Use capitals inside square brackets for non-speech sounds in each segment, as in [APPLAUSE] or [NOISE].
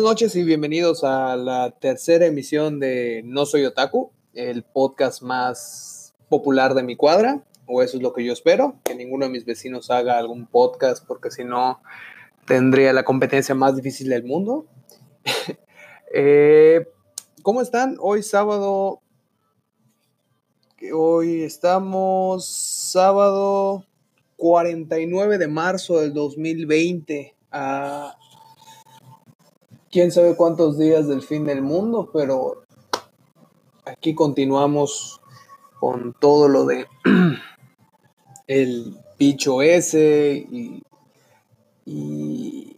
Buenas noches y bienvenidos a la tercera emisión de No Soy Otaku, el podcast más popular de mi cuadra, o eso es lo que yo espero, que ninguno de mis vecinos haga algún podcast, porque si no tendría la competencia más difícil del mundo. [LAUGHS] Eh, ¿Cómo están? Hoy sábado, hoy estamos sábado 49 de marzo del 2020 a quién sabe cuántos días del fin del mundo, pero aquí continuamos con todo lo de [CLEARS THROAT] el bicho ese y,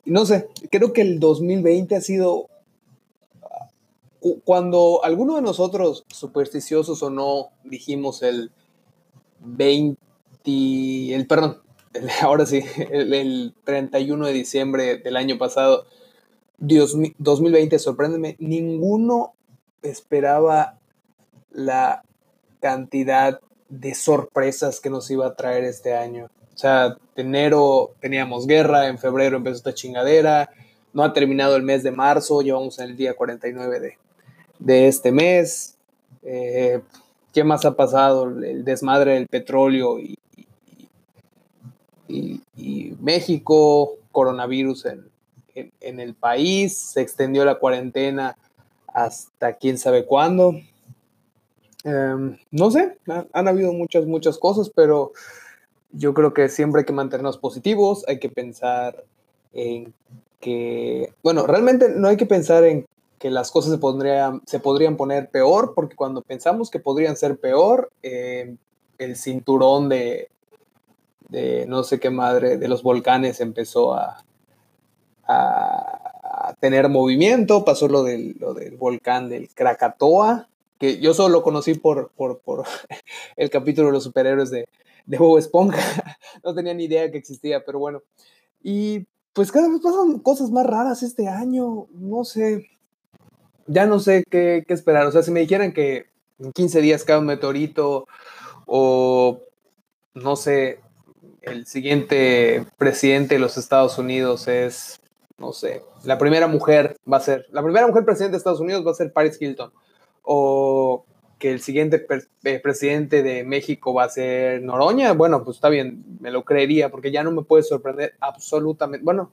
no sé, creo que el 2020 ha sido cuando alguno de nosotros, supersticiosos o no, dijimos el 20, el perdón, [LAUGHS] ahora sí, el, el 31 de diciembre del año pasado, Dios, 2020, sorpréndeme, ninguno esperaba la cantidad de sorpresas que nos iba a traer este año. O sea, en enero teníamos guerra, en febrero empezó esta chingadera, no ha terminado el mes de marzo, llevamos en el día 49 de, de este mes. Eh, ¿Qué más ha pasado? El desmadre del petróleo y, y, y México, coronavirus en, en, el país, se extendió la cuarentena hasta quién sabe cuándo. Em, no sé, han habido muchas, muchas cosas, pero yo creo que siempre hay que mantenernos positivos, hay que pensar en que, bueno, realmente no hay que pensar en que las cosas se, pondrían, se podrían poner peor, porque cuando pensamos que podrían ser peor, em, el cinturón de, de no sé qué madre, de los volcanes empezó a, a, tener movimiento, pasó lo del, lo del volcán del Krakatoa, que yo solo lo conocí por, por, por [LAUGHS] el capítulo de los superhéroes de, de Bob Esponja, [LAUGHS] no tenía ni idea que existía, pero bueno. Y pues cada vez pasan cosas más raras este año, no sé, ya no sé qué, qué esperar, o sea, si me dijeran que en 15 días cae un meteorito o no sé, el siguiente presidente de los Estados Unidos es no sé, la primera mujer va a ser, la primera mujer presidente de Estados Unidos va a ser Paris Hilton, o que el siguiente eh, presidente de México va a ser Noroña, bueno, pues está bien, me lo creería, porque ya no me puede sorprender absolutamente, bueno,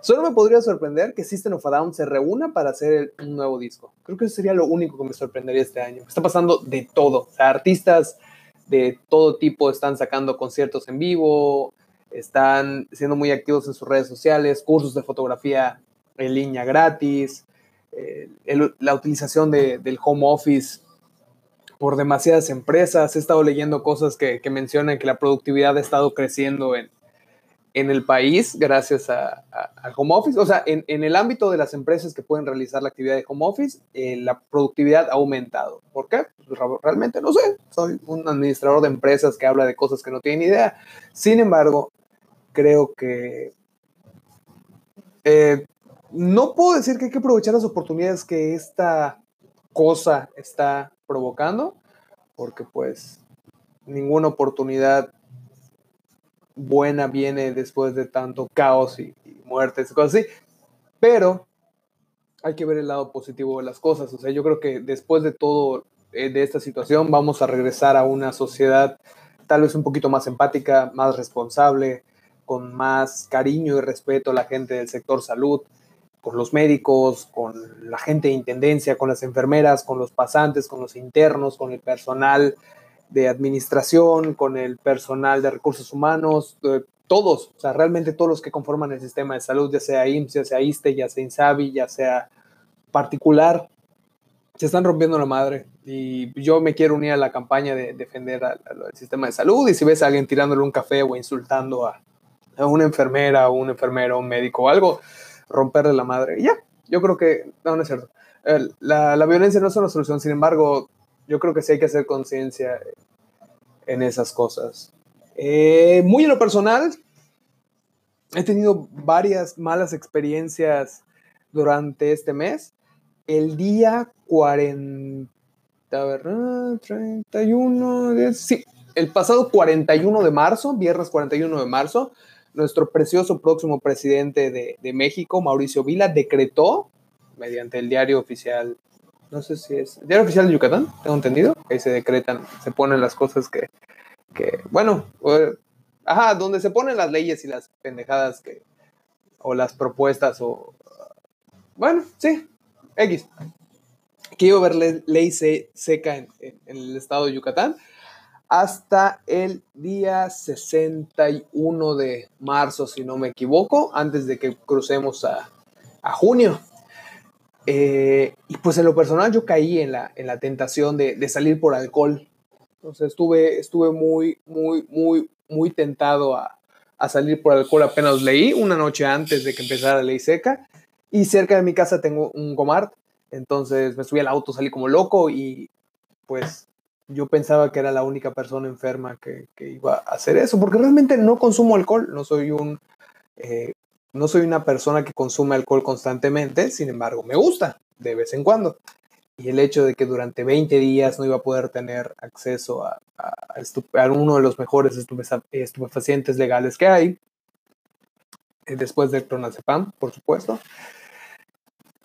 solo me podría sorprender que System of a Down se reúna para hacer un nuevo disco. Creo que eso sería lo único que me sorprendería este año. Está pasando de todo, artistas de todo tipo están sacando conciertos en vivo, están siendo muy activos en sus redes sociales, cursos de fotografía en línea gratis, eh, la utilización del home office por demasiadas empresas. He estado leyendo cosas que, mencionan que la productividad ha estado creciendo en, en el país gracias al home office. O sea, en, el ámbito de las empresas que pueden realizar la actividad de home office, eh, la productividad ha aumentado. ¿Por qué? Pues, realmente no sé. Soy un administrador de empresas que habla de cosas que no tiene idea. Sin embargo, creo que eh, no puedo decir que hay que aprovechar las oportunidades que esta cosa está provocando, porque pues ninguna oportunidad buena viene después de tanto caos y, muertes y cosas así, pero hay que ver el lado positivo de las cosas, o sea, yo creo que después de todo, eh, de esta situación, vamos a regresar a una sociedad tal vez un poquito más empática, más responsable, con más cariño y respeto a la gente del sector salud, con los médicos, con la gente de intendencia, con las enfermeras, con los pasantes, con los internos, con el personal de administración, con el personal de recursos humanos, todos, o sea, realmente todos los que conforman el sistema de salud, ya sea IMSS, ya sea ISTE, ya sea INSABI, ya sea particular, se están rompiendo la madre. Y yo me quiero unir a la campaña de defender al, sistema de salud. Y si ves a alguien tirándole un café o insultando a, a una enfermera un enfermero, un médico o algo, romperle la madre. Ya, yo creo que, no, no es cierto. La, la, violencia no es una solución, sin embargo, yo creo que sí hay que hacer conciencia en esas cosas. Eh, muy en lo personal, he tenido varias malas experiencias durante este mes. El día 40, a ver, 31, sí, el pasado 41 de marzo, viernes 41 de marzo, nuestro precioso próximo presidente de, de México, Mauricio Vila, decretó mediante el diario oficial, no sé si es, diario oficial de Yucatán, tengo entendido, ahí se decretan, se ponen las cosas que, que bueno, ajá, donde se ponen las leyes y las pendejadas que, o las propuestas, o, bueno, sí, X. A haber ley seca en, el estado de Yucatán hasta el día 61 de marzo, si no me equivoco, antes de que crucemos a, a junio. Eh, y pues en lo personal yo caí en la, en la tentación de, de, salir por alcohol. Entonces estuve, estuve muy, muy, muy, muy tentado a, a, salir por alcohol. Apenas leí una noche antes de que empezara la ley seca. Y cerca de mi casa tengo un Gomart. Entonces me subí al auto, salí como loco y pues yo pensaba que era la única persona enferma que, que iba a hacer eso. Porque realmente no consumo alcohol. No soy un eh, no soy una persona que consume alcohol constantemente, sin embargo, me gusta de vez en cuando. Y el hecho de que durante 20 días no iba a poder tener acceso a, uno de los mejores estupefacientes legales que hay, eh, después del clonazepam, por supuesto,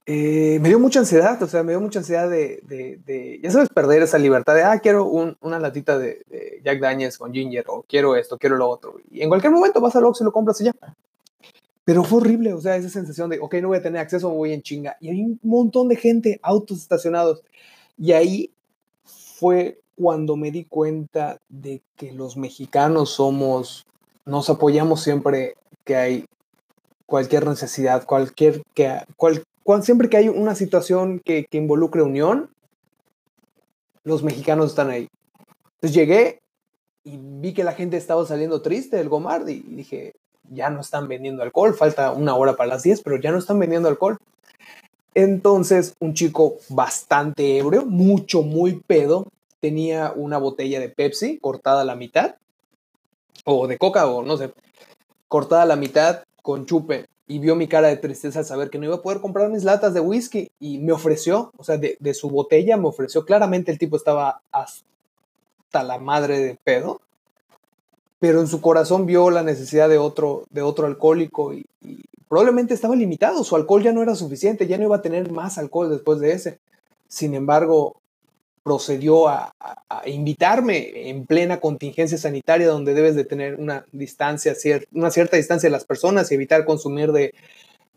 eh, me dio mucha ansiedad, o sea, me dio mucha ansiedad de, ya sabes, perder esa libertad de, ah, quiero una latita de, Jack Daniels con ginger, o quiero esto, quiero lo otro. Y en cualquier momento vas al Oxxo y lo compras y ya. Pero fue horrible, o sea, esa sensación de, ok, no voy a tener acceso, voy en chinga. Y hay un montón de gente, autos estacionados. Y ahí fue cuando me di cuenta de que los mexicanos somos, nos apoyamos siempre que hay cualquier necesidad, cualquier, que, cual, siempre que hay una situación que, que involucre unión, los mexicanos están ahí. Entonces llegué y vi que la gente estaba saliendo triste del Gomard y dije, ya no están vendiendo alcohol, falta una hora para las 10, pero ya no están vendiendo alcohol. Entonces, un chico bastante ebrio, mucho, muy pedo, tenía una botella de Pepsi cortada a la mitad, o de coca, o no sé, cortada a la mitad con chupe, y vio mi cara de tristeza al saber que no iba a poder comprar mis latas de whisky, y me ofreció, o sea, de, de su botella me ofreció, claramente el tipo estaba hasta la madre de pedo, pero en su corazón vio la necesidad de otro, de otro alcohólico y, probablemente estaba limitado, su alcohol ya no era suficiente, ya no iba a tener más alcohol después de ese. Sin embargo, procedió a, invitarme en plena contingencia sanitaria donde debes de tener una distancia, una cierta distancia de las personas y evitar consumir de,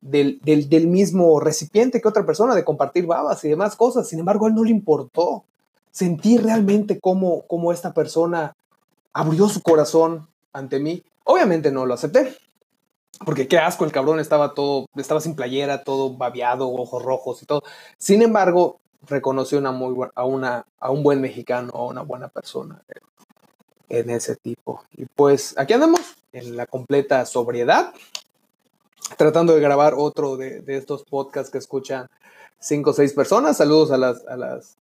del, del, mismo recipiente que otra persona, de compartir babas y demás cosas. Sin embargo, a él no le importó. Sentí realmente cómo, cómo esta persona abrió su corazón ante mí. Obviamente no lo acepté. Porque qué asco, el cabrón estaba todo, estaba sin playera, todo babeado, ojos rojos y todo. Sin embargo, reconoció una muy a, una, a un buen mexicano, a una buena persona en ese tipo. Y pues aquí andamos, en la completa sobriedad, tratando de grabar otro de, de estos podcasts que escuchan cinco o seis personas. Saludos a las, a las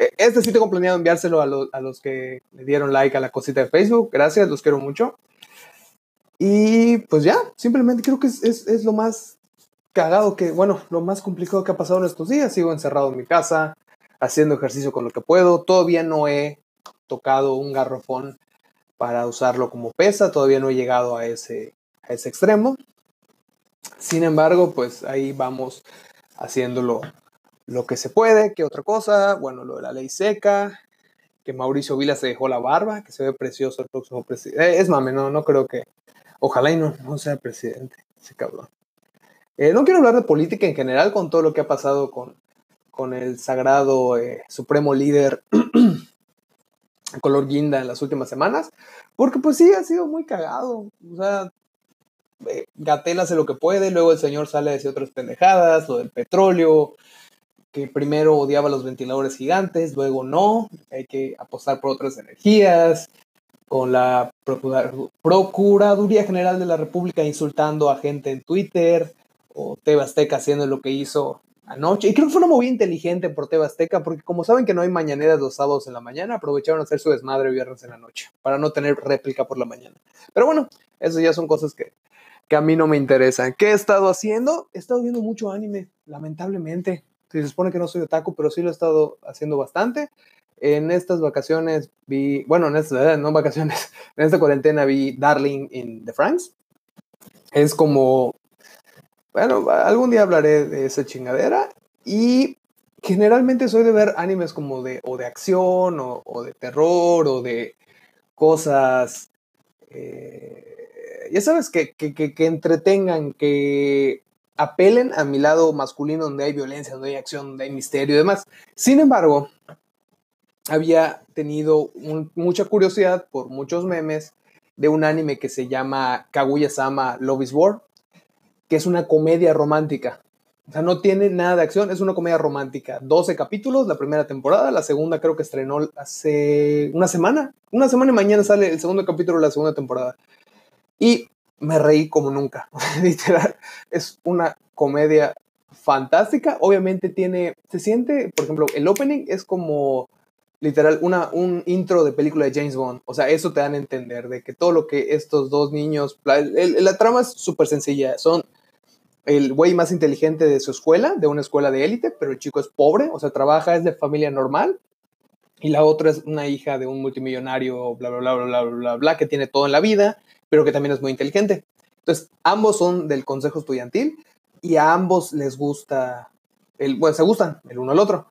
e, este sí tengo planeado enviárselo a, los que le dieron like a la cosita de Facebook. Gracias, los quiero mucho. Y pues ya, simplemente creo que es, lo más cagado que, bueno, lo más complicado que ha pasado en estos días. Sigo encerrado en mi casa, haciendo ejercicio con lo que puedo. Todavía no he tocado un garrofón para usarlo como pesa. Todavía no he llegado a ese, a ese extremo. Sin embargo, pues ahí vamos haciéndolo lo que se puede, ¿qué otra cosa? Bueno, lo de la ley seca, que Mauricio Vila se dejó la barba, que se ve precioso el próximo presidente. Eh, es mame, no, no creo que. Ojalá y no, no sea presidente, ese cabrón. Eh, no quiero hablar de política en general con todo lo que ha pasado con, con el sagrado eh, supremo líder [CLEARS THROAT] color guinda en las últimas semanas, porque pues sí, ha sido muy cagado. O sea, Gatel hace lo que puede, luego el señor sale a decir otras pendejadas, lo del petróleo, que primero odiaba los ventiladores gigantes, luego no, hay que apostar por otras energías, con la Procuraduría General de la República insultando a gente en Twitter, o Tebasteca haciendo lo que hizo anoche. Y creo que fue una movida inteligente por Tebasteca, porque como saben que no hay mañaneras los sábados en la mañana, aprovecharon a hacer su desmadre viernes en la noche, para no tener réplica por la mañana. Pero bueno, eso ya son cosas que, que a mí no me interesan. ¿Qué he estado haciendo? He estado viendo mucho anime, lamentablemente se supone que no soy otaku, pero sí lo he estado haciendo bastante. En estas vacaciones vi, bueno, en estas, no vacaciones, [LAUGHS] en esta cuarentena vi Darling in the France. Es como, bueno, algún día hablaré de esa chingadera y generalmente soy de ver animes como de, o de acción o, de terror o de cosas, eh, ya sabes, que, que, que, entretengan, que apelen a mi lado masculino donde hay violencia, donde hay acción, donde hay misterio y demás. Sin embargo, había tenido mucha curiosidad por muchos memes de un anime que se llama Kaguya-sama Love is War, que es una comedia romántica. O sea, no tiene nada de acción, es una comedia romántica. 12 capítulos, la primera temporada, la segunda creo que estrenó hace una semana. Una semana y mañana sale el segundo capítulo de la segunda temporada. Y me reí como nunca. [LAUGHS] Literal, es una comedia fantástica. Obviamente tiene, se siente, por ejemplo, el opening es como literal una, un intro de película de James Bond. O sea, eso te dan a entender de que todo lo que estos dos niños, la, la trama es súper sencilla. Son el güey más inteligente de su escuela, de una escuela de élite, pero el chico es pobre, o sea, trabaja, es de familia normal. Y la otra es una hija de un multimillonario, bla, bla, bla, bla, bla, bla, bla, que tiene todo en la vida, pero que también es muy inteligente. Entonces, ambos son del consejo estudiantil y a ambos les gusta, el, bueno, se gustan el uno al otro,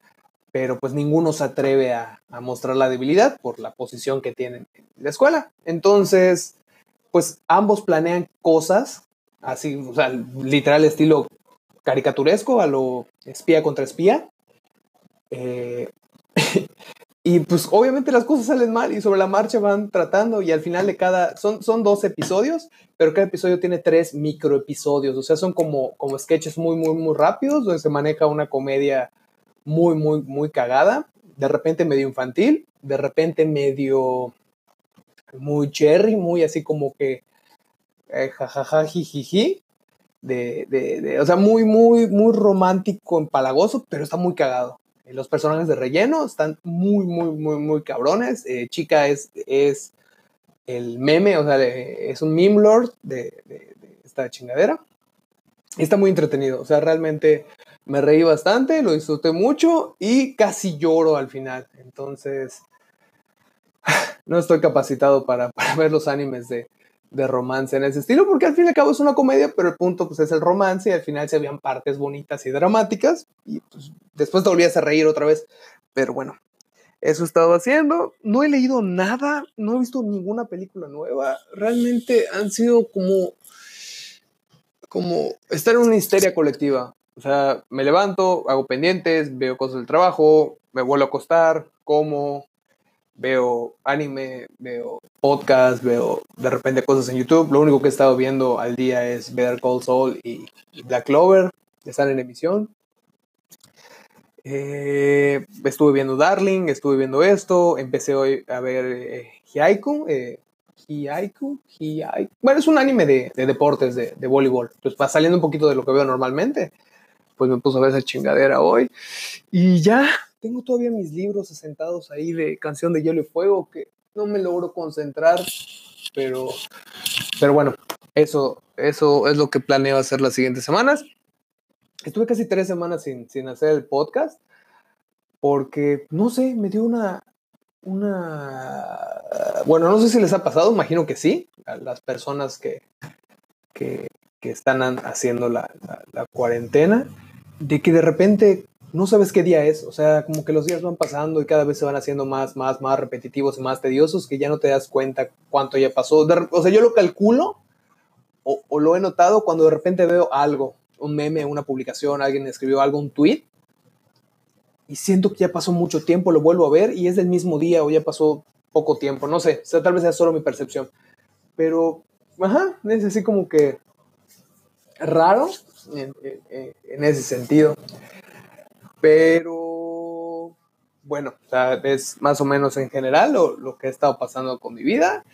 pero pues ninguno se atreve a, a mostrar la debilidad por la posición que tienen en la escuela. Entonces, pues ambos planean cosas así, o sea, literal estilo caricaturesco a lo espía contra espía. Eh, [LAUGHS] y pues obviamente las cosas salen mal y sobre la marcha van tratando y al final de cada, son, son dos episodios, pero cada episodio tiene tres microepisodios, o sea, son como, como sketches muy, muy, muy rápidos donde se maneja una comedia muy, muy, muy cagada, de repente medio infantil, de repente medio muy cherry, muy así como que eh, jajaja, jijiji, de, de, de, o sea, muy, muy, muy romántico, empalagoso, pero está muy cagado. Eh, los personajes de relleno están muy, muy, muy, muy cabrones. Eh, chica es, es el meme, o sea, es un meme lord de, de, esta chingadera. está muy entretenido, o sea, realmente me reí bastante, lo disfruté mucho y casi lloro al final. Entonces, [SIGHS] no estoy capacitado [LAUGHS] para ver los animes de, de romance en ese estilo, porque al fin y al cabo es una comedia, pero el punto pues es el romance y al final se habían partes bonitas y dramáticas y pues, después te volvías a reír otra vez. Pero bueno, eso he estado haciendo. No he leído nada, no he visto ninguna película nueva. Realmente han sido como, como estar en una histeria colectiva. O sea, me levanto, hago pendientes, veo cosas del trabajo, me vuelvo a acostar, como, veo anime, veo podcast, veo de repente cosas en YouTube. Lo único que he estado viendo al día es Better Call Saul y Black Clover, que están en emisión. Eh, estuve viendo Darling, estuve viendo esto, empecé hoy a ver eh, Hiaiku, eh, Hiaiku, Bueno, es un anime de, deportes, de, de, voleibol. Pues va saliendo un poquito de lo que veo normalmente. Pues me puse a ver esa chingadera hoy. Y ya, tengo todavía mis libros asentados ahí de Canción de Hielo y Fuego que no me logro concentrar, pero, pero bueno, eso, eso es lo que planeo hacer las siguientes semanas. Estuve casi tres semanas sin, sin hacer el podcast porque, no sé, me dio una, una... Bueno, no sé si les ha pasado, imagino que sí, a las personas que, que, que están haciendo la, la, la, cuarentena, de que de repente no sabes qué día es, o sea, como que los días van pasando y cada vez se van haciendo más, más, más repetitivos y más tediosos que ya no te das cuenta cuánto ya pasó. o sea, yo lo calculo o, lo he notado cuando de repente veo algo, un meme, una publicación, alguien escribió algo, un tweet, y siento que ya pasó mucho tiempo, lo vuelvo a ver y es del mismo día o ya pasó poco tiempo, no sé, o sea, tal vez sea solo mi percepción, pero, ajá, es así como que raro en, en ese sentido. Pero bueno, es más o menos en general lo, que ha estado pasando con mi vida.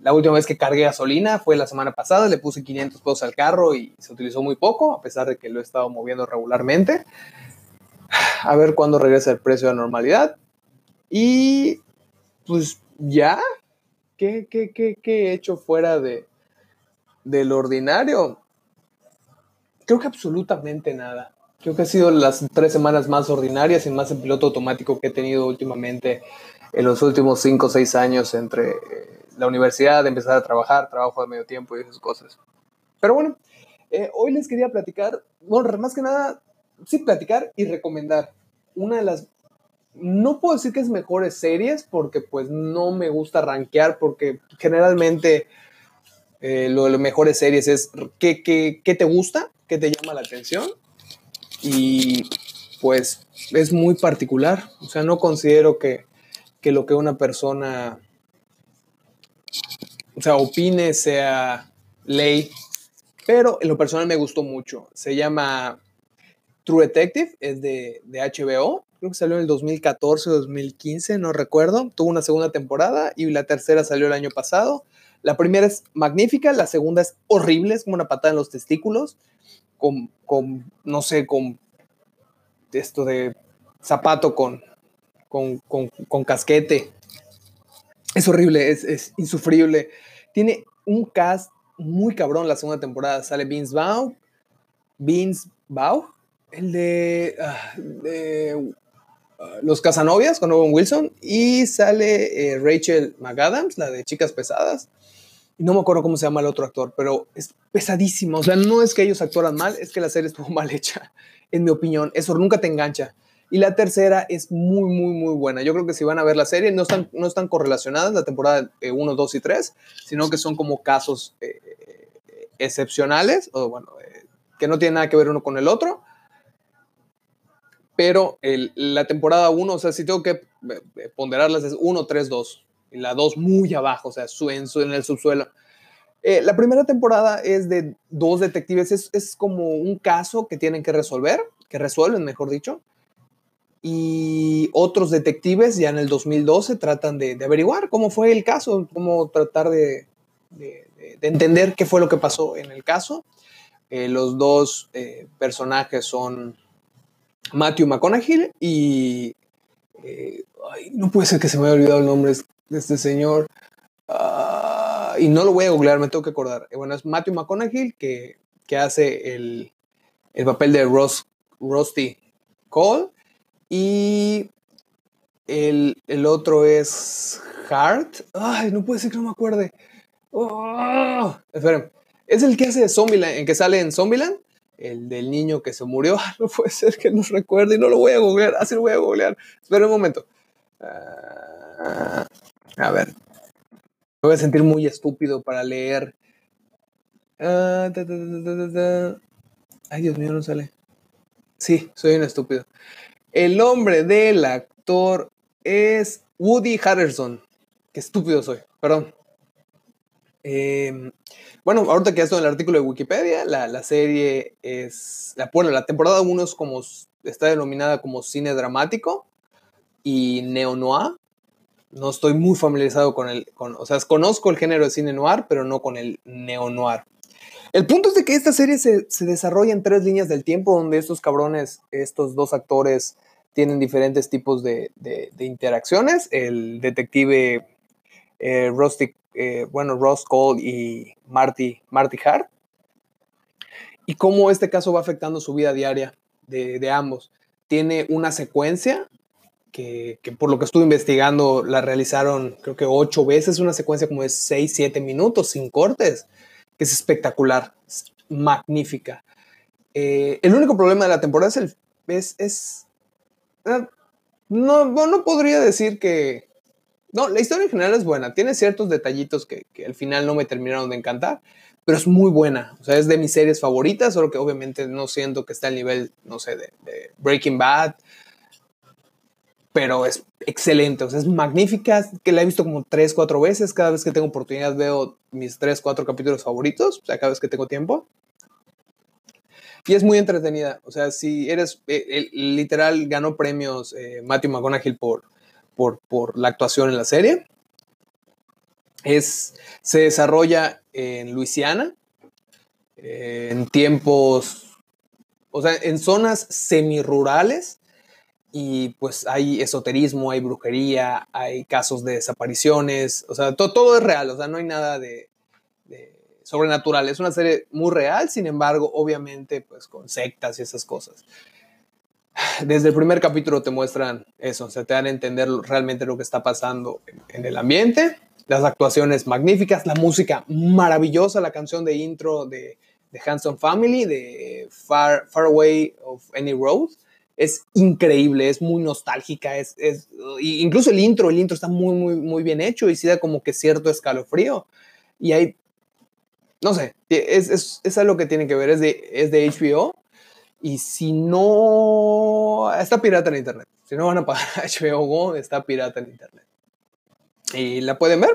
La última vez que cargué gasolina fue la semana pasada, le puse 500 pesos al carro y se utilizó muy poco, a pesar de que lo he estado moviendo regularmente. A ver cuándo regresa el precio a normalidad. Y pues ya, ¿qué, qué, qué, qué he hecho fuera de, del ordinario? Creo que absolutamente nada. Creo que ha sido las tres semanas más ordinarias y más en piloto automático que he tenido últimamente en los últimos cinco o seis años entre eh, la universidad, empezar a trabajar, trabajo de medio tiempo y esas cosas. pero bueno, eh, hoy les quería platicar, bueno, más que nada, sí, platicar y recomendar una de las, no puedo decir que es mejores series, porque pues no me gusta rankear, porque generalmente eh, lo de las mejores series es qué, qué, qué te gusta, qué te llama la atención, y pues es muy particular, o sea, no considero que, que lo que una persona, o sea, opine sea ley pero en lo personal me gustó mucho. Se llama True Detective, es de, de HBO. Creo que salió en el 2014 o 2015, no recuerdo. Tuvo una segunda temporada y la tercera salió el año pasado. La primera es magnífica, la segunda es horrible, es como una patada en los testículos, con, con no sé, con esto de zapato con, con, con, con casquete. Es horrible, es, es, insufrible. Tiene un cast muy cabrón la segunda temporada. Sale Vince Vaughn, Vince Vaughn, el de, ah, ah, Los Casanovias con Owen Wilson, y sale eh, Rachel McAdams, la de Chicas Pesadas. Y no me acuerdo cómo se llama el otro actor, pero es pesadísimo. O sea, no es que ellos actuaran mal, es que la serie estuvo [LAUGHS] mal hecha, en mi opinión. Eso nunca te engancha. Y la tercera es muy, muy, muy buena. Yo creo que si van a ver la serie, no están, no están correlacionadas la temporada 1, 2 y 3, sino que son como casos eh, excepcionales, o bueno, eh, que no tienen nada que ver uno con el otro. Pero el, la temporada 1, o sea, si tengo que eh, eh, ponderarlas, es 1, 3, 2. Y la 2 muy abajo, o sea, su, en, en el subsuelo. la primera temporada es de dos detectives, es, es, como un caso que tienen que resolver, que resuelven, mejor dicho. Y otros detectives ya en el 2012 tratan de, averiguar cómo fue el caso, cómo tratar de, de, de entender qué fue lo que pasó en el caso. Eh, los dos eh, personajes son Matthew McConaughey y... Eh, no puede ser que se me haya olvidado el nombre de este señor. Uh, y no lo voy a googlear, me tengo que acordar. bueno, es Matthew McConaughey que, que hace el, el, papel de Ross, Rusty Cole. Y el, el, otro es Hart. Ay, no puede ser que no me acuerde. Oh, esperen. Es el que hace de Zombieland, en que sale en Zombieland, el del niño que se murió. [LAUGHS] No puede ser que no recuerde y no lo voy a googlear. Así lo voy a googlear. Espera un momento. Uh, a ver. Me voy a sentir muy estúpido para leer. Da, Ay, Dios mío, no sale. Sí, soy un estúpido. El nombre del actor es Woody Harrelson. Qué estúpido soy. Perdón. Eh, bueno, ahorita que esto en el artículo de Wikipedia, la, la serie es, la, bueno, la temporada 1 es como, está denominada como cine dramático y neo-noir. No estoy muy familiarizado con el, con, o sea, conozco el género de cine noir, pero no con el neo-noir. El punto es de que esta serie se, se, desarrolla en tres líneas del tiempo, donde estos cabrones, estos dos actores, tienen diferentes tipos de, de, de interacciones. El detective eh, eh, bueno, Ross Cole y Marty, Marty Hart, y cómo este caso va afectando su vida diaria de, ambos. Tiene una secuencia que, por lo que estuve investigando la realizaron creo que ocho veces, una secuencia como de seis, siete minutos sin cortes, que es espectacular, magnífica. Eh, el único problema de la temporada es el... Es, es eh, no, no podría decir que, no, la historia en general es buena. Tiene ciertos detallitos que, al final no me terminaron de encantar, pero es muy buena. O sea, es de mis series favoritas, solo que obviamente no siento que está al nivel, no sé, de, Breaking Bad, pero es excelente. O sea, es magnífica, que la he visto como tres, cuatro veces. Cada vez que tengo oportunidad veo mis tres, cuatro capítulos favoritos, o sea, cada vez que tengo tiempo. Y es muy entretenida. O sea, si eres, eh, literal, ganó premios eh, Matthew McConaughey por por, la actuación en la serie. Es, se desarrolla en Luisiana, en tiempos, o sea, en zonas semirurales y pues hay esoterismo, hay brujería, hay casos de desapariciones, o sea, todo es real, o sea, no hay nada de, de, sobrenatural. Es una serie muy real, sin embargo, obviamente, pues con sectas y esas cosas desde el primer capítulo te muestran eso, o sea, te dan a entender realmente lo que está pasando en, el ambiente, las actuaciones magníficas, la música maravillosa, la canción de intro de de Hanson Family, de Far, Far Away of Any Road. Es increíble, es muy nostálgica, es, es, incluso el intro, el intro está muy, muy, muy bien hecho y sí da como que cierto escalofrío. Y hay, no sé, es, es, es algo que tiene que ver, es de, es de HBO. Y si no, está pirata en internet. Si no van a pagar HBO Go, está pirata en internet. Y la pueden ver,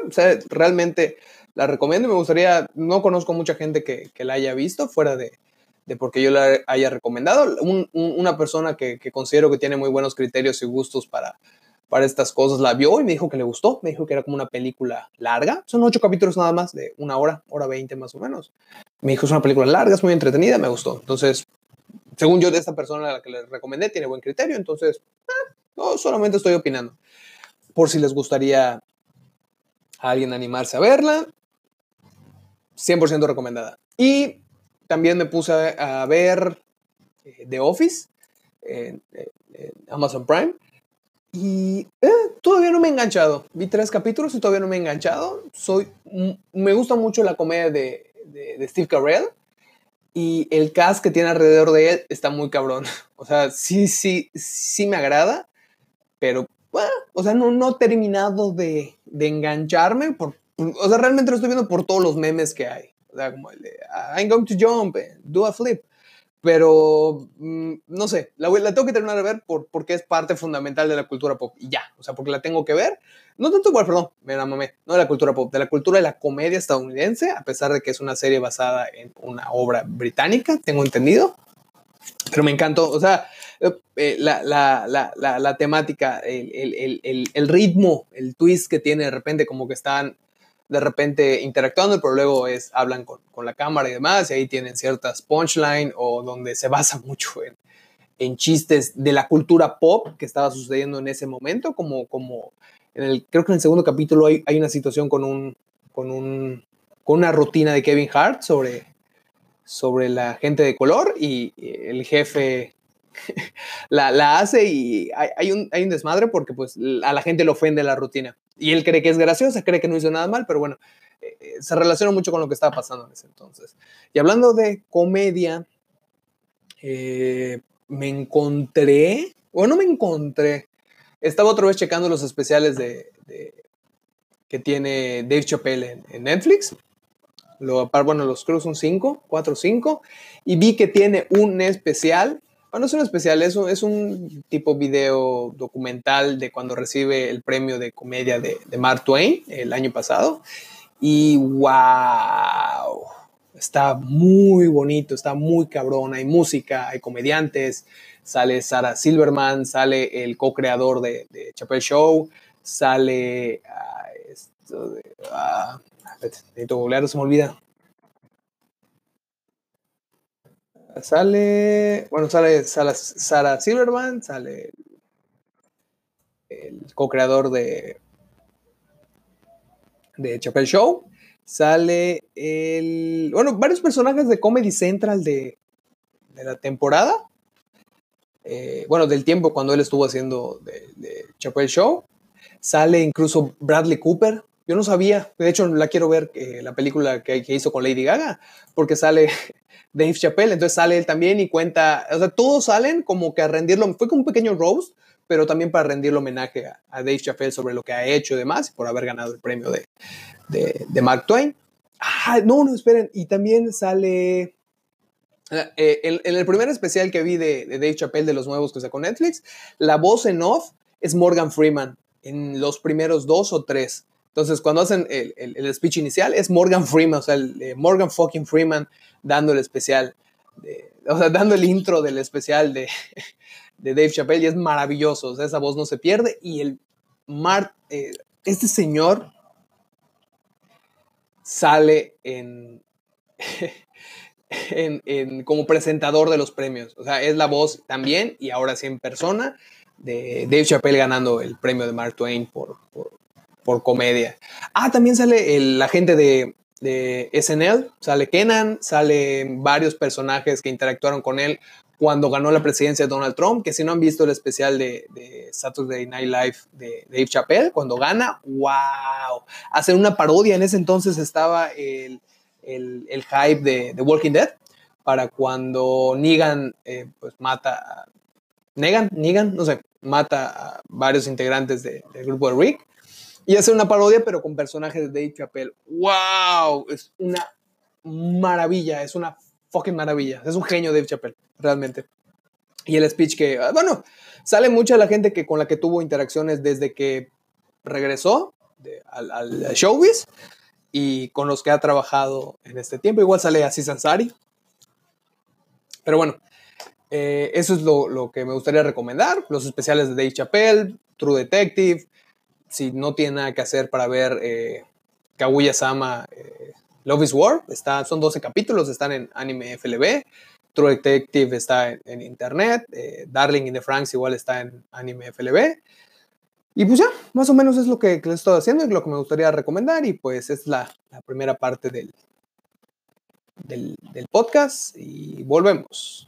realmente la recomiendo. Me gustaría, no conozco mucha gente que, que la haya visto fuera de, de porque yo la haya recomendado. una persona que, que, considero que tiene muy buenos criterios y gustos para, para estas cosas la vio y me dijo que le gustó. Me dijo que era como una película larga. Son ocho capítulos nada más, de una hora, hora veinte más o menos. Me dijo es una película larga, es muy entretenida, me gustó. Entonces, según yo de esta persona a la que le recomendé, tiene buen criterio. Entonces, eh, no, solamente estoy opinando. Por si les gustaría a alguien animarse a verla, 100% recomendada. Y también me puse a, ver eh, The Office en, Amazon Prime. Y eh, todavía no me he enganchado. Vi tres capítulos y todavía no me he enganchado. Soy, me gusta mucho la comedia de, de, Steve Carell. Y el cast que tiene alrededor de él está muy cabrón. [LAUGHS] O sea, sí, sí, sí me agrada. Pero, bueno, o sea, no, no he terminado de, de engancharme. Por, o sea, realmente lo estoy viendo por todos los memes que hay. O sea, como el de, I'm going to jump, eh, do a flip. Pero, mm, no sé, la, la, tengo que terminar de ver por, porque es parte fundamental de la cultura pop. Y ya, o sea, porque la tengo que ver. No tanto, bueno, perdón, me la mamé, no de la cultura pop, de la cultura de la comedia estadounidense, a pesar de que es una serie basada en una obra británica, tengo entendido. Pero me encantó, o sea, eh, la, la, la, la, temática, el, el, el, el, ritmo, el twist que tiene de repente, como que están de repente interactuando, pero luego es, hablan con, con, la cámara y demás, y ahí tienen ciertas punchline o donde se basa [LAUGHS] mucho en, en, chistes de la cultura pop que estaba sucediendo en ese momento, como, como en el, creo que en el segundo capítulo hay, hay una situación con un, con un, con una rutina de Kevin Hart sobre, sobre la gente de color y el jefe [LAUGHS] la, la, hace y hay, hay, un, hay un desmadre porque pues a la gente le ofende la rutina. Y él cree que es graciosa, cree que no hizo nada mal, pero bueno, eh, eh, se relaciona mucho con lo que estaba pasando en ese entonces. Y hablando de comedia, eh, me encontré, o no me encontré, estaba otra vez checando los especiales de, que tiene Dave Chappelle en, Netflix. Lo, bueno, los creo son 5, 4 5. Y vi que tiene un especial bueno, es un especial, es un, es un tipo video documental de cuando recibe el premio de comedia de, Mark Twain el año pasado. Y wow, está muy bonito, está muy cabrón. Hay música, hay comediantes, sale Sarah Silverman, sale el co-creador de, de Chappelle Show, sale. Uh, esto de, uh, necesito se me olvida. Sale, bueno, sale Sarah Silverman, sale el co-creador de, de Chappelle Show, sale el, bueno, varios personajes de Comedy Central de, de la temporada, eh, bueno, del tiempo cuando él estuvo haciendo de, de Show, sale incluso Bradley Cooper, yo no sabía, de hecho la quiero ver, eh, la película que, hizo con Lady Gaga, porque sale Dave Chappelle, entonces sale él también y cuenta, o sea, todos salen como que a rendirlo, fue como un pequeño roast, pero también para rendirle homenaje a, Dave Chappelle sobre lo que ha hecho y demás, por haber ganado el premio de, de, Mark Twain. Ah, no, no, esperen, y también sale... Eh, en, el primer especial que vi de, Dave Chappelle de los nuevos que sacó Netflix, la voz en off es Morgan Freeman en los primeros dos o tres. Entonces, cuando hacen el, el, speech inicial, es Morgan Freeman, o sea, el, Morgan fucking Freeman dando el especial, o sea, dando el intro del especial de, de, Dave Chappelle, y es maravilloso, o sea, esa voz no se pierde, y el Mark, eh, este señor sale en, [LAUGHS] en, en, como presentador de los premios, o sea, es la voz también, y ahora sí en persona, de Dave Chappelle ganando el premio de Mark Twain por, por por comedia. Ah, también sale el, la gente de, de SNL, sale Kenan, sale varios personajes que interactuaron con él cuando ganó la presidencia de Donald Trump, que si no han visto el especial de, de Saturday Night Live de, Dave Chappelle, cuando gana, wow, hacen una parodia, en ese entonces estaba el, el, el hype de, Walking Dead, para cuando Negan eh, pues mata a Negan, Negan, no sé, mata a varios integrantes del grupo de Rick y hace una parodia pero con personajes de Dave Chappelle. ¡Wow! Es una maravilla, es una fucking maravilla. Es un genio Dave Chappelle, realmente. Y el speech que, ah, bueno, sale mucha la gente que con la que tuvo interacciones desde que regresó al, showbiz y con los que ha trabajado en este tiempo. Igual sale Aziz Ansari. Pero bueno, eh, eso es lo, que me gustaría recomendar. Los especiales de Dave Chappelle, True Detective. Si no tiene nada que hacer para ver eh, Kaguya-sama, eh, Love is War, está, son 12 capítulos, están en Anime FLB. True Detective está en, internet. Eh, Darling in the Franks igual está en Anime FLB. Y pues ya, más o menos es lo que, les estoy haciendo y lo que me gustaría recomendar. Y pues es la, primera parte del, del, podcast. Y volvemos.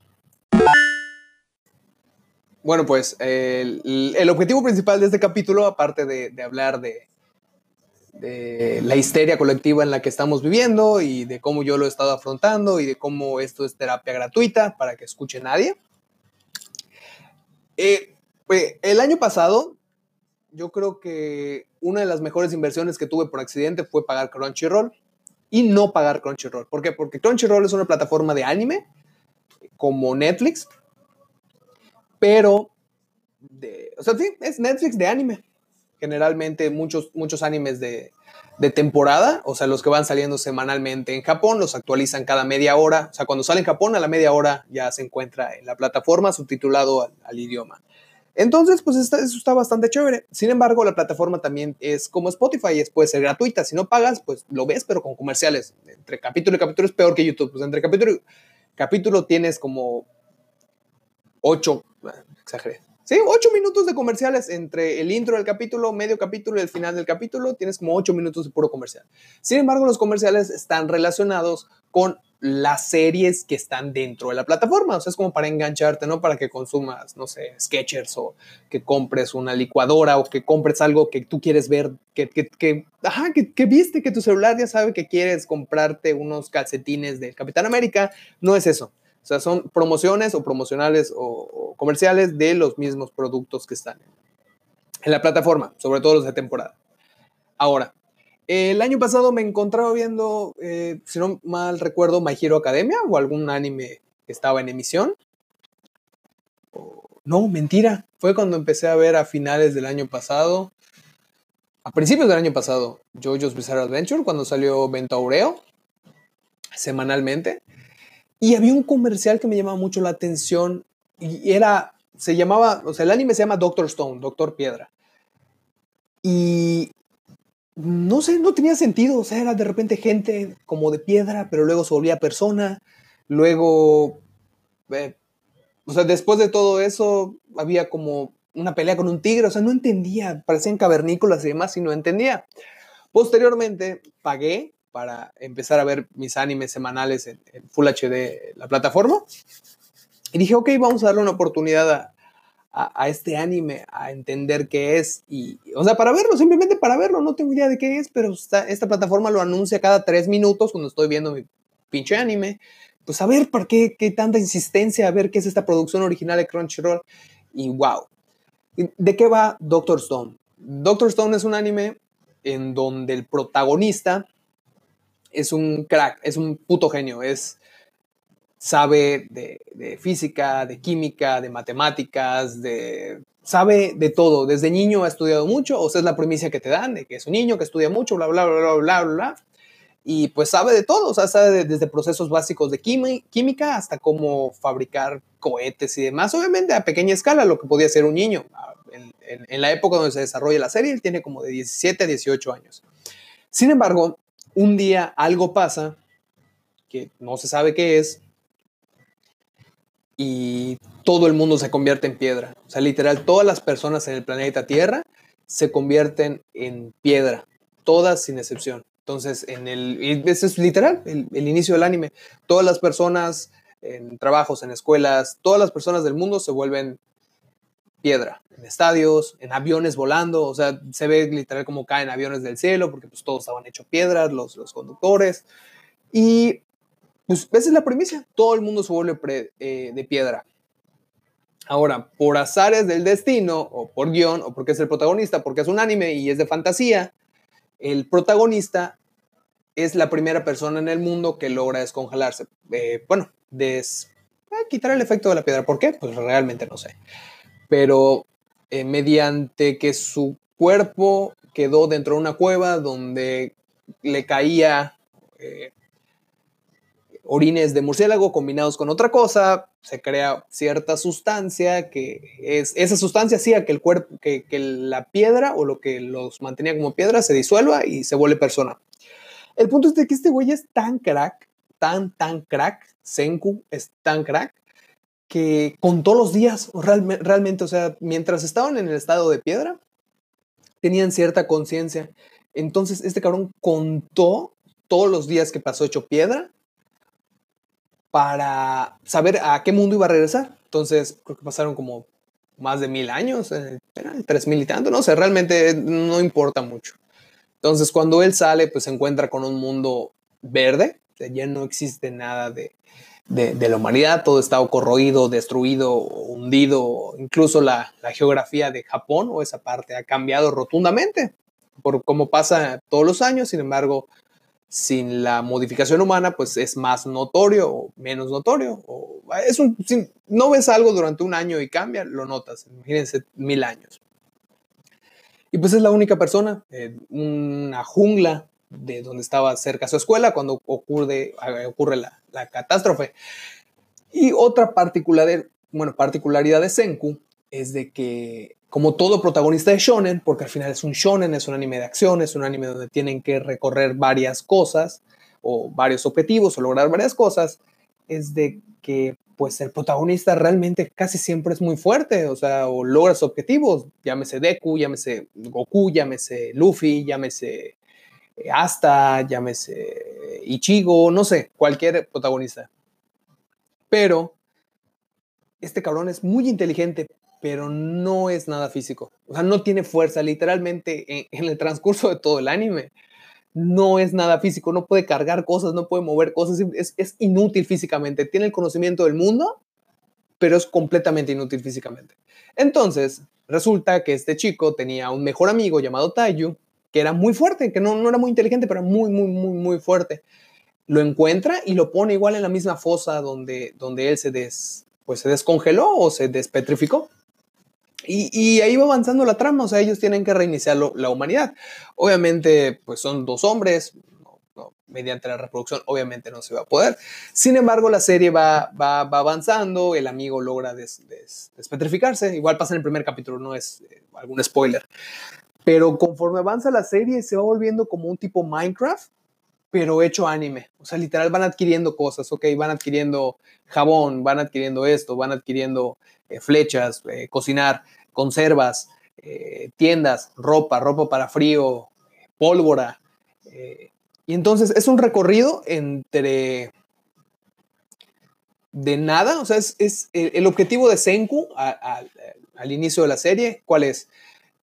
Bueno, pues el, objetivo principal de este capítulo, aparte de, hablar de, la histeria colectiva en la que estamos viviendo y de cómo yo lo he estado afrontando y de cómo esto es terapia gratuita para que escuche nadie. Eh, pues, el año pasado yo creo que una de las mejores inversiones que tuve por accidente fue pagar Crunchyroll y no pagar Crunchyroll. ¿Por qué? Porque Crunchyroll es una plataforma de anime como Netflix, pero, de, o sea, sí, es Netflix de anime. Generalmente muchos, muchos animes de, de temporada, o sea, los que van saliendo semanalmente en Japón, los actualizan cada media hora. O sea, cuando sale en Japón, a la media hora ya se encuentra en la plataforma subtitulado al idioma. Entonces, pues eso está bastante chévere. Sin embargo, la plataforma también es como Spotify, es, puede ser gratuita. Si no pagas, pues lo ves, pero con comerciales. Entre capítulo y capítulo es peor que YouTube. Pues entre capítulo y capítulo tienes como ocho, exageré. Sí, ocho minutos de comerciales entre el intro del capítulo, medio capítulo y el final del capítulo. Tienes como ocho minutos de puro comercial. Sin embargo, los comerciales están relacionados con las series que están dentro de la plataforma. O sea, es como para engancharte, no para que consumas, no sé, Sketchers o que compres una licuadora o que compres algo que tú quieres ver, que, que, que ajá, que, viste que tu celular ya sabe que quieres comprarte unos calcetines de Capitán América. No es eso. O sea, son promociones o promocionales o, comerciales de los mismos productos que están en la plataforma, sobre todo los de temporada. Ahora, el año pasado me encontraba viendo, eh, si no mal recuerdo, My Hero Academia o algún anime que estaba en emisión. No, mentira. Fue cuando empecé a ver a finales del año pasado, a principios del año pasado, JoJo's Bizarre Adventure, cuando salió Ventaureo, semanalmente. Y había un comercial que me llamaba mucho la atención y era, se llamaba, o sea, el anime se llama Doctor Stone, Doctor Piedra. Y no sé, no tenía sentido, o sea, era de repente gente como de piedra, pero luego se volvía persona, luego, eh, o sea, después de todo eso había como una pelea con un tigre, o sea, no entendía, parecían cavernícolas y demás y no entendía. Posteriormente pagué para empezar a ver mis animes semanales en, en Full HD, la plataforma, y dije, ok, vamos a darle una oportunidad a, a, este anime, a entender qué es. Y, o sea, para verlo, simplemente para verlo, no tengo idea de qué es, pero esta, plataforma lo anuncia cada tres minutos cuando estoy viendo mi pinche anime. Pues a ver, ¿por qué, qué tanta insistencia? A ver qué es esta producción original de Crunchyroll. Y wow. ¿De qué va Doctor Stone? Doctor Stone es un anime en donde el protagonista es un crack, es un puto genio, es sabe de, física, de química, de matemáticas, de, sabe de todo. Desde niño ha estudiado mucho, o sea, es la premisa que te dan, de que es un niño que estudia mucho, bla, bla, bla, bla, bla, bla. Y pues sabe de todo, o sea, sabe desde procesos básicos de química hasta cómo fabricar cohetes y demás. Obviamente a pequeña escala, lo que podía ser un niño. En, en la época donde se desarrolla la serie, él tiene como de 17 a 18 años. Sin embargo, un día algo pasa que no se sabe qué es, y todo el mundo se convierte en piedra. O sea, literal, todas las personas en el planeta Tierra se convierten en piedra, todas sin excepción. Entonces, en el, eso es literal, el, inicio del anime. Todas las personas en trabajos, en escuelas, todas las personas del mundo se vuelven piedra, en estadios, en aviones volando, o sea, se ve literal como caen aviones del cielo, porque pues todos estaban hechos piedras, los, los conductores. Y pues esa es la premisa. Todo el mundo se vuelve eh, de piedra. Ahora, por azares del destino, o por guion, o porque es el protagonista, porque es un anime y es de fantasía, el protagonista es la primera persona en el mundo que logra descongelarse. Eh, bueno, des, eh, quitar el efecto de la piedra. ¿Por qué? Pues realmente no sé. Pero mediante que su cuerpo quedó dentro de una cueva donde le caía orines de murciélago combinados con otra cosa, se crea cierta sustancia que es, esa sustancia hacía que el cuerpo, que, la piedra o lo que los mantenía como piedra se disuelva y se vuelve persona. El punto es de que este güey es tan crack, tan, tan crack, Senku es tan crack, que contó los días, realmente, o sea, mientras estaban en el estado de piedra, tenían cierta conciencia. Entonces, este cabrón contó todos los días que pasó hecho piedra para saber a qué mundo iba a regresar. Entonces, creo que pasaron como más de mil años, eh, tres mil y tanto, no sé, realmente no importa mucho. Entonces, cuando él sale, pues se encuentra con un mundo verde, ya no existe nada de, de, la humanidad, todo está corroído, destruido, hundido, incluso la, geografía de Japón o esa parte ha cambiado rotundamente, por como pasa todos los años, sin embargo, sin la modificación humana, pues es más notorio o menos notorio. O es un, si no ves algo durante un año y cambia, lo notas. Imagínense mil años. Y pues es la única persona en una jungla de donde estaba cerca su escuela cuando ocurre, ocurre la, la catástrofe. Y otra particularidad, bueno, particularidad de Senku es de que como todo protagonista de shonen, porque al final es un shonen, es un anime de acción, es un anime donde tienen que recorrer varias cosas o varios objetivos o lograr varias cosas, es de que pues el protagonista realmente casi siempre es muy fuerte, o sea, o logra sus objetivos, llámese Deku, llámese Goku, llámese Luffy, llámese Asta, llámese Ichigo, no sé, cualquier protagonista. Pero este cabrón es muy inteligente, pero no es nada físico. O sea, no tiene fuerza, literalmente en, el transcurso de todo el anime. No es nada físico, no puede cargar cosas, no puede mover cosas, es, es inútil físicamente. Tiene el conocimiento del mundo, pero es completamente inútil físicamente. Entonces, resulta que este chico tenía un mejor amigo llamado Taiyu, que era muy fuerte, que no, no era muy inteligente, pero muy, muy, muy, muy fuerte. Lo encuentra y lo pone igual en la misma fosa donde, donde él se, des, pues se descongeló o se despetrificó. Y, ahí va avanzando la trama, o sea, ellos tienen que reiniciar la humanidad. Obviamente, pues son dos hombres, mediante la reproducción obviamente no se va a poder. Sin embargo, la serie va, va, avanzando, el amigo logra despetrificarse, igual pasa en el primer capítulo, no es eh, algún spoiler. Pero conforme avanza la serie se va volviendo como un tipo Minecraft, pero hecho anime. O sea, literal van adquiriendo cosas, ok, van adquiriendo jabón, van adquiriendo esto, van adquiriendo eh, flechas, eh, cocinar, conservas, eh, tiendas, ropa, ropa para frío, pólvora. y entonces es un recorrido entre de nada, o sea, es, el, objetivo de Senku al inicio de la serie, ¿cuál es?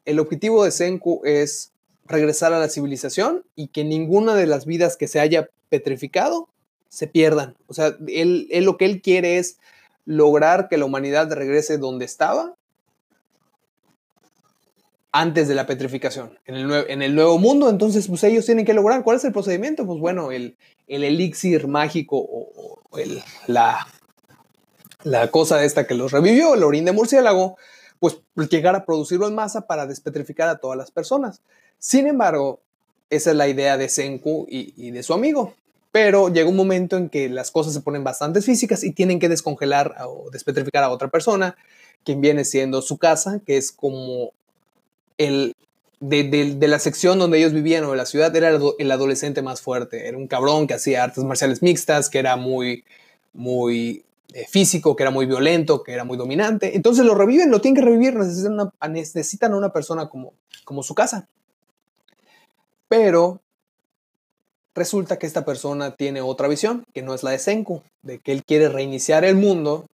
El objetivo de Senku es regresar a la civilización y que ninguna de las vidas que se haya petrificado se pierdan. O sea, él, lo que él quiere es lograr que la humanidad regrese donde estaba antes de la petrificación, en el, nuevo, en el nuevo mundo. Entonces, pues ellos tienen que lograr. ¿Cuál es el procedimiento? Pues bueno, el, el elixir mágico o, la, la cosa esta que los revivió, el orín de murciélago, pues llegar a producirlo en masa para despetrificar a todas las personas. Sin embargo, esa es la idea de Senku y, de su amigo. Pero llega un momento en que las cosas se ponen bastante físicas y tienen que descongelar o despetrificar a otra persona, quien viene siendo su casa, que es como el de, la sección donde ellos vivían o de la ciudad, era el, adolescente más fuerte. Era un cabrón que hacía artes marciales mixtas, que era muy, muy eh, físico, que era muy violento, que era muy dominante. Entonces lo reviven, lo tienen que revivir, necesitan, una, necesitan a una persona como, como su casa. Pero resulta que esta persona tiene otra visión, que no es la de Senku, de que él quiere reiniciar el mundo,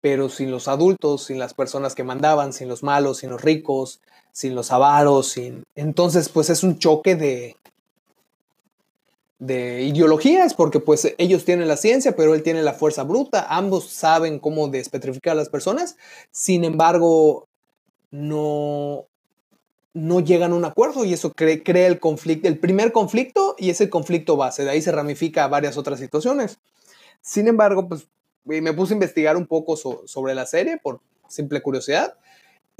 pero sin los adultos, sin las personas que mandaban, sin los malos, sin los ricos, sin los avaros, sin... Entonces, pues es un choque de... de ideologías, porque pues ellos tienen la ciencia, pero él tiene la fuerza bruta, ambos saben cómo despetrificar a las personas, sin embargo, no, no llegan a un acuerdo y eso crea el conflicto, el primer conflicto y ese conflicto base, de ahí se ramifica varias otras situaciones. Sin embargo, pues me puse a investigar un poco sobre la serie por simple curiosidad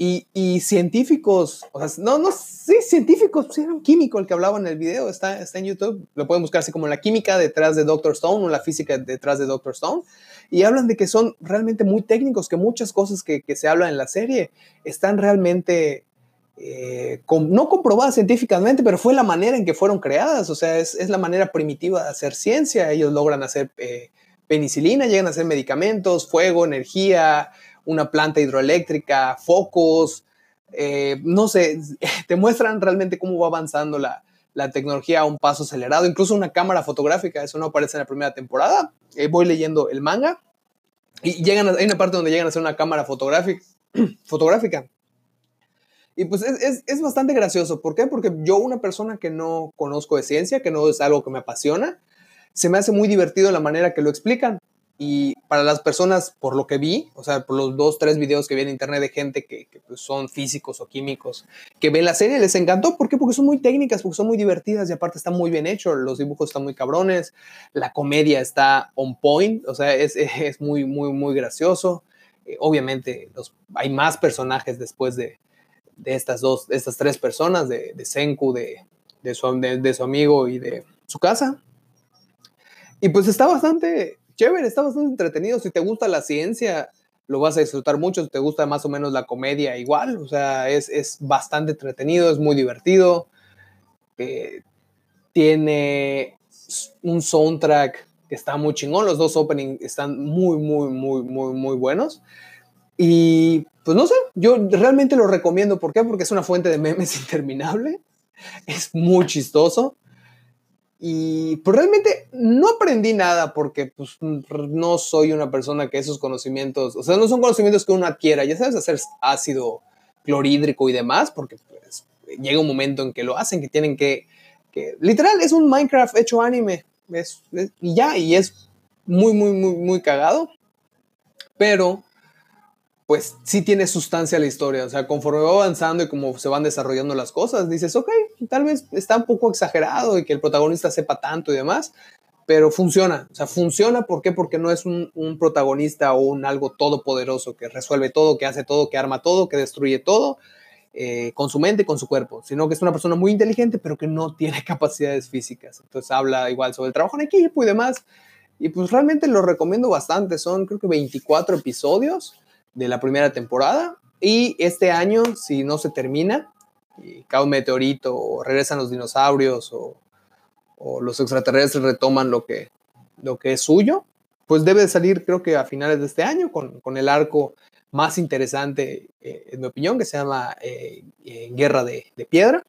y, científicos, no, no, sí, científicos, sí, era un químico el que hablaba en el video, está, está en YouTube, lo pueden buscar así como la química detrás de Doctor Stone o la física detrás de Doctor Stone, y hablan de que son realmente muy técnicos, que muchas cosas que, que se hablan en la serie están realmente, eh, no comprobadas científicamente, pero fue la manera en que fueron creadas, o sea, es, es la manera primitiva de hacer ciencia, ellos logran hacer eh, penicilina, llegan a hacer medicamentos, fuego, energía, una planta hidroeléctrica, focos, eh, no sé, [LAUGHS] te muestran realmente cómo va avanzando la, tecnología a un paso acelerado, incluso una cámara fotográfica, eso no aparece en la primera temporada, eh, voy leyendo el manga y llegan hay una parte donde llegan a hacer una cámara fotográfica, [CLEARS THROAT] fotográfica. Y pues es, es, bastante gracioso. ¿Por qué? Porque yo, una persona que no conozco de ciencia, que no es algo que me apasiona, se me hace muy divertido la manera que lo explican. Y para las personas, por lo que vi, o sea, por los dos, tres videos que vi en internet de gente que, pues, son físicos o químicos, que ven la serie, les encantó. ¿Por qué? Porque son muy técnicas, porque son muy divertidas y aparte está muy bien hecho. Los dibujos están muy cabrones, la comedia está on point, o sea, es, es muy, muy, muy gracioso. Eh, obviamente, hay más personajes después de, de estas dos, de estas tres personas, de, de Senku, de, de, su, de su amigo y de su casa. Y pues está bastante, chévere, está bastante entretenido. Si te gusta la ciencia, lo vas a disfrutar mucho. Si te gusta más o menos la comedia, igual. O sea, es, es bastante entretenido, es muy divertido. Eh, tiene un soundtrack que está muy chingón. Los dos openings están muy, muy, muy, muy, muy buenos. Y pues no sé, yo realmente lo recomiendo. ¿Por qué? Porque es una fuente de memes [LAUGHS] interminable. Es muy chistoso. Y pues realmente no aprendí nada porque pues no soy una persona que esos conocimientos, o sea, no son conocimientos que uno adquiera, ya sabes hacer ácido clorhídrico y demás, porque pues, llega un momento en que lo hacen, que tienen que, que literal, es un Minecraft hecho anime, es, y ya, y es muy, muy, muy, muy cagado, pero pues sí tiene sustancia la historia. O sea, conforme va avanzando y como se van desarrollando las cosas, dices, ok, tal vez está un poco exagerado y que el protagonista sepa tanto y demás, pero funciona. O sea, funciona, ¿por? Porque no es un, protagonista o un algo todopoderoso que resuelve todo, que hace todo, que arma todo, que destruye todo. Eh, con su mente, con su cuerpo, sino que es una persona muy inteligente, pero que no [LAUGHS] tiene capacidades físicas. Entonces habla igual sobre el trabajo en equipo y demás. Y pues realmente lo recomiendo bastante. Son creo que 24 episodios de la primera temporada. Y este año, si no se termina, y cae un meteorito, o regresan los dinosaurios, o, los extraterrestres retoman lo que, lo que es suyo, pues debe salir creo que a finales de este año con, el arco más interesante, eh, en mi opinión, que se llama eh, eh, Guerra de, Piedra.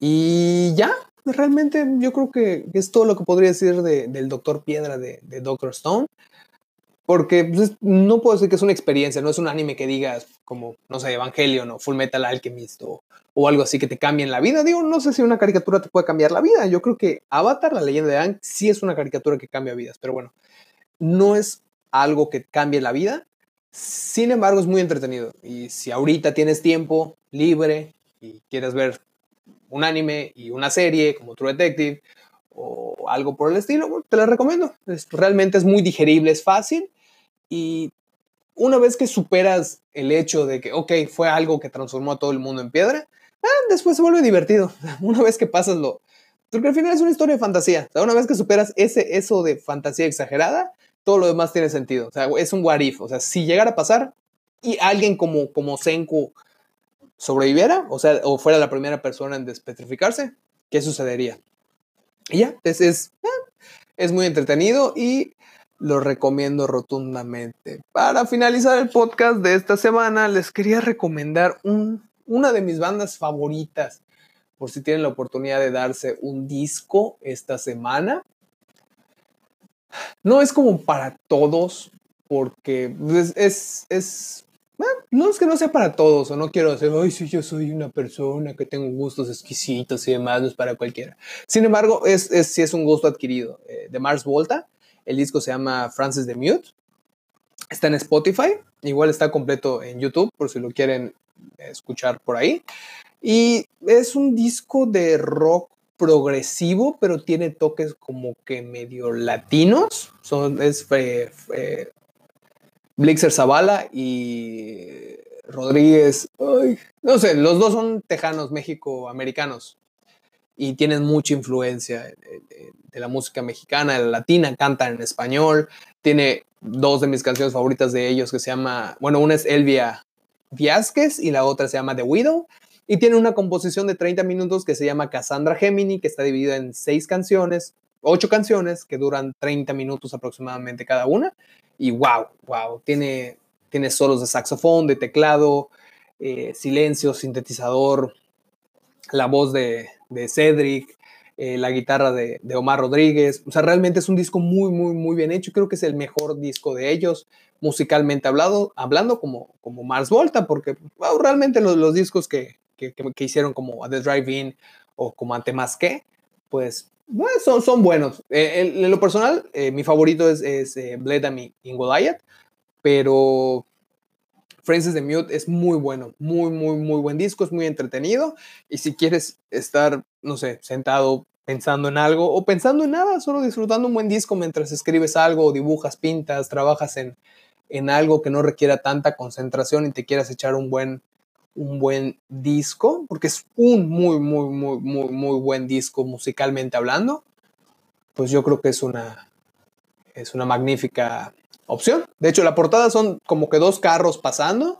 Y ya, realmente yo creo que es todo lo que podría decir del Doctor Piedra de, de Doctor Stone. Porque pues, no puedo decir que es una experiencia, no es un anime que digas como, no sé, Evangelion o Full Metal Alchemist o, o algo así que te cambie la vida. Digo, no sé si una caricatura te puede cambiar la vida. Yo creo que Avatar, la leyenda de Aang, sí es una caricatura que cambia vidas, pero bueno, no es algo que cambie la vida. Sin embargo, es muy entretenido. Y si ahorita tienes tiempo libre y quieres ver un anime y una serie como True Detective o algo por el estilo, te la recomiendo. realmente es muy digerible, es fácil y una vez que superas el hecho de que, ok, fue algo que transformó a todo el mundo en piedra, ah, después se vuelve divertido. [LAUGHS] Una vez que pasas lo... Porque al final es una historia de fantasía. una vez que superas ese, eso de fantasía exagerada, todo lo demás tiene sentido. O sea, es un what if. O sea, si llegara a pasar y alguien como, como Senku sobreviviera, o sea, o fuera la primera persona en despetrificarse, ¿qué sucedería? Y ya, es, es, ah, es muy entretenido y lo recomiendo rotundamente. Para finalizar el podcast de esta semana, les quería recomendar una de mis bandas favoritas, por si tienen la oportunidad de darse un disco esta semana. No es como para todos, porque es, es, no es que no sea para todos, o no quiero decir, ay, sí, yo soy una persona que tengo gustos exquisitos y demás, no es para cualquiera. Sin embargo, es, es, sí es un gusto adquirido. Eh, de Mars Volta, el disco se llama Francis the Mute, está en Spotify, igual está completo en YouTube, por si lo quieren escuchar por ahí. Y es un disco de rock progresivo, pero tiene toques como que medio latinos. Son, es eh, eh, Blixer Zavala y Rodríguez. no sé, los dos son tejanos, México-americanos. Y tienen mucha influencia de la música mexicana, la latina, cantan en español. Tiene dos de mis canciones favoritas de ellos que se llama, bueno, una es Elvia Viázquez y la otra se llama The Widow. Y tiene una composición de 30 minutos que se llama Cassandra Gemini, que está dividida en seis canciones, ocho canciones que duran 30 minutos aproximadamente cada una. Y wow, wow, tiene, tiene solos de saxofón, de teclado, eh, silencio, sintetizador, la voz de, de Cedric, eh, la guitarra de, de, Omar Rodríguez. O sea, realmente es un disco muy, muy, muy bien hecho. Creo que es el mejor disco de ellos, musicalmente hablado, hablando como, como Mars Volta, porque realmente los, los discos que, que, que, hicieron como A The Drive-In o como Ante Más Que, pues son, son buenos. Eh, en, lo personal, eh, mi favorito es, es eh, Blade and in Goliath, pero Francis the Mute es muy bueno, muy, muy, muy buen disco, es muy entretenido. Y si quieres estar, no sé, sentado pensando en algo o pensando en nada, solo disfrutando un buen disco mientras escribes algo, dibujas, pintas, trabajas en, en algo que no requiera tanta concentración y te quieras echar un buen, un buen disco, porque es un muy, muy, muy, muy, muy buen disco musicalmente hablando, pues yo creo que es una, es una magnífica opción. De hecho, la portada son como que dos carros pasando.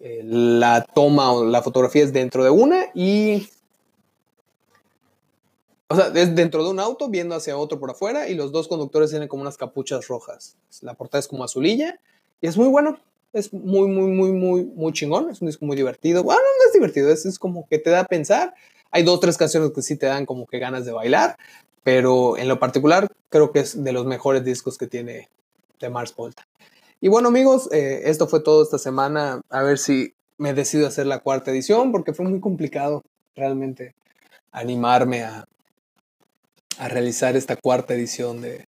Eh, la toma o la fotografía es dentro de una y... O sea, es dentro de un auto viendo hacia otro por afuera y los dos conductores tienen como unas capuchas rojas. La portada es como azulilla y es muy bueno. Es muy, muy, muy, muy, muy chingón. Es un disco muy divertido. Bueno, no es divertido, es, es como que te da a pensar. Hay dos, tres canciones que sí te dan como que ganas de bailar, pero en lo particular creo que es de los mejores discos que tiene de Mars Volta. Y bueno amigos, eh, esto fue todo esta semana. A ver si me decido hacer la cuarta edición porque fue muy complicado realmente animarme a, a realizar esta cuarta edición de,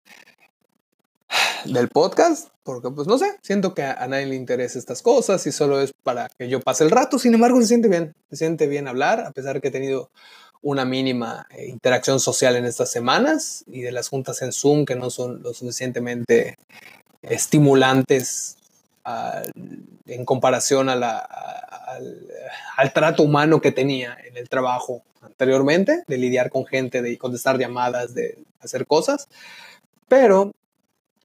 del podcast, porque pues no sé, siento que a, nadie le interesa estas cosas y solo es para que yo pase el rato, sin embargo se siente bien, se siente bien hablar, a pesar que he tenido una mínima eh, interacción social en estas semanas y de las juntas en Zoom que no son lo suficientemente estimulantes en comparación al, trato humano que tenía en el trabajo anteriormente, de lidiar con gente, de contestar llamadas, de hacer cosas. Pero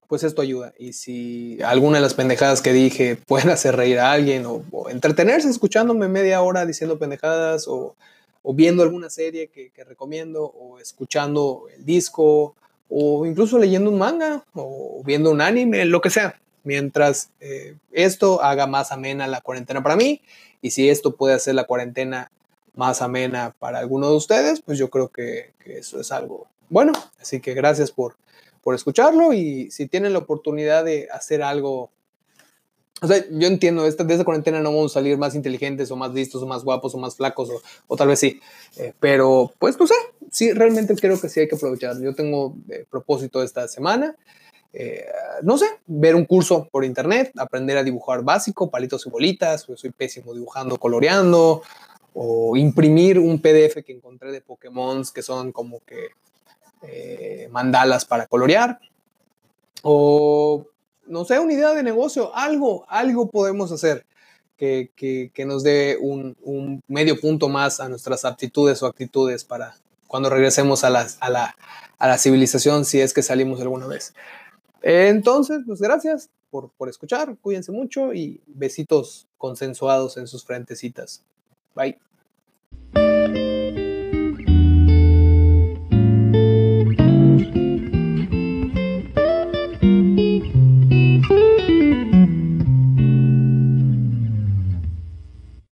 pues esto ayuda. Y si alguna de las pendejadas que dije pueden [LAUGHS] hacer reír a alguien o, entretenerse escuchándome media hora diciendo pendejadas o, o viendo alguna serie que, que, recomiendo o escuchando el disco o incluso leyendo un manga o viendo un anime, lo que sea. Mientras eh, esto haga más amena la cuarentena para mí y si esto puede hacer la cuarentena más amena para alguno de ustedes, pues yo creo que, que eso es algo bueno. Así que gracias por por escucharlo y si tienen la oportunidad de hacer algo, o sea, yo entiendo, esta, de esta cuarentena no vamos a salir más inteligentes o más listos o más guapos o más flacos o, o tal vez sí, eh, pero pues no sé, sí, realmente creo que sí hay que aprovechar. Yo tengo eh, propósito esta semana. Eh, no sé, ver un curso por internet, aprender a dibujar básico, palitos y bolitas, yo soy pésimo dibujando, coloreando, o imprimir un PDF que encontré de Pokémon que son como que eh, mandalas para colorear o no sé, una idea de negocio, algo, algo podemos hacer que, que, nos dé un, un, medio punto más a nuestras aptitudes o actitudes para cuando regresemos a la, a la, a la civilización, si es que salimos alguna vez. Entonces, pues gracias por, por escuchar, cuídense mucho y besitos consensuados en sus frentecitas. Bye.